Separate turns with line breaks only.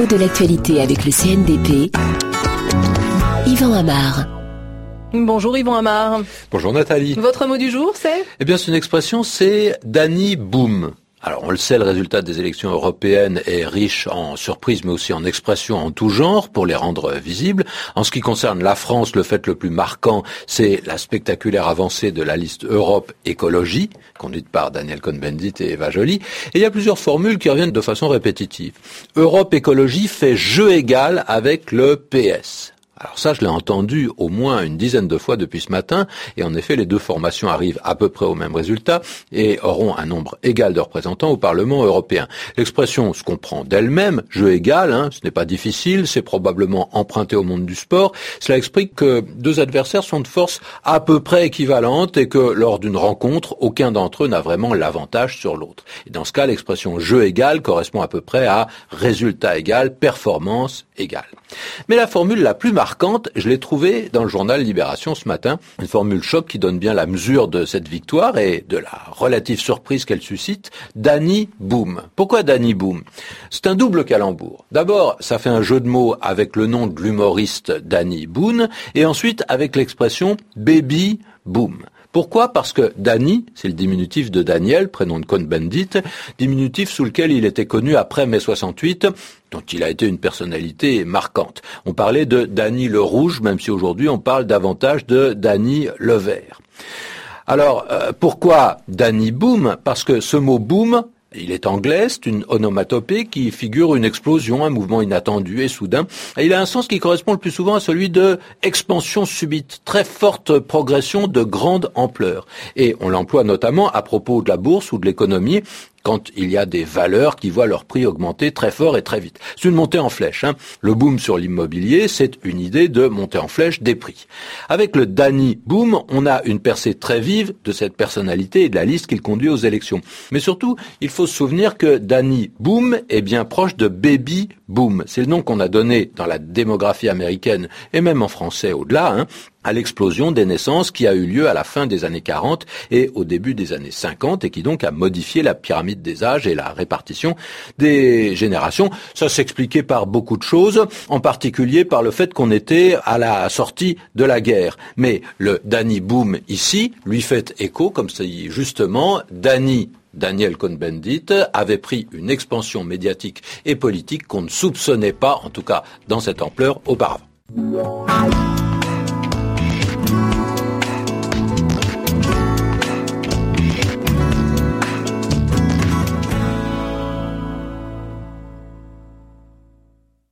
mot de l'actualité avec le CNDP. Yvan Amar.
Bonjour Yvan Amar.
Bonjour Nathalie.
Votre mot du jour, c'est?
Eh bien, c'est une expression, c'est Danny Boom. Alors on le sait, le résultat des élections européennes est riche en surprises, mais aussi en expressions en tout genre pour les rendre visibles. En ce qui concerne la France, le fait le plus marquant, c'est la spectaculaire avancée de la liste Europe Écologie, conduite par Daniel Cohn-Bendit et Eva Joly. Et il y a plusieurs formules qui reviennent de façon répétitive. Europe Écologie fait jeu égal avec le PS. Alors ça, je l'ai entendu au moins une dizaine de fois depuis ce matin, et en effet, les deux formations arrivent à peu près au même résultat et auront un nombre égal de représentants au Parlement européen. L'expression se comprend d'elle-même, jeu égal, hein, ce n'est pas difficile, c'est probablement emprunté au monde du sport. Cela explique que deux adversaires sont de force à peu près équivalentes et que lors d'une rencontre, aucun d'entre eux n'a vraiment l'avantage sur l'autre. Et dans ce cas, l'expression jeu égal correspond à peu près à résultat égal, performance égale. Mais la formule la plus marquante, je l'ai trouvée dans le journal Libération ce matin, une formule choc qui donne bien la mesure de cette victoire et de la relative surprise qu'elle suscite, Danny Boom. Pourquoi Danny Boom C'est un double calembour. D'abord, ça fait un jeu de mots avec le nom de l'humoriste Danny Boone et ensuite avec l'expression Baby Boom. Pourquoi? Parce que Danny, c'est le diminutif de Daniel, prénom de Cohn-Bendit, diminutif sous lequel il était connu après mai 68, dont il a été une personnalité marquante. On parlait de Danny le Rouge, même si aujourd'hui on parle davantage de Danny le Vert. Alors, euh, pourquoi Danny Boom Parce que ce mot boom, il est anglais, c'est une onomatopée qui figure une explosion, un mouvement inattendu et soudain. Il a un sens qui correspond le plus souvent à celui de expansion subite, très forte progression de grande ampleur. Et on l'emploie notamment à propos de la bourse ou de l'économie quand il y a des valeurs qui voient leur prix augmenter très fort et très vite. C'est une montée en flèche. Hein. Le boom sur l'immobilier, c'est une idée de montée en flèche des prix. Avec le Danny Boom, on a une percée très vive de cette personnalité et de la liste qu'il conduit aux élections. Mais surtout, il faut se souvenir que Danny Boom est bien proche de Baby Boom. C'est le nom qu'on a donné dans la démographie américaine et même en français au-delà, hein, à l'explosion des naissances qui a eu lieu à la fin des années 40 et au début des années 50 et qui donc a modifié la pyramide des âges et la répartition des générations. Ça s'expliquait par beaucoup de choses, en particulier par le fait qu'on était à la sortie de la guerre. Mais le Danny Boom ici lui fait écho, comme si justement Danny Daniel Cohn-Bendit avait pris une expansion médiatique et politique qu'on ne soupçonnait pas, en tout cas dans cette ampleur, auparavant.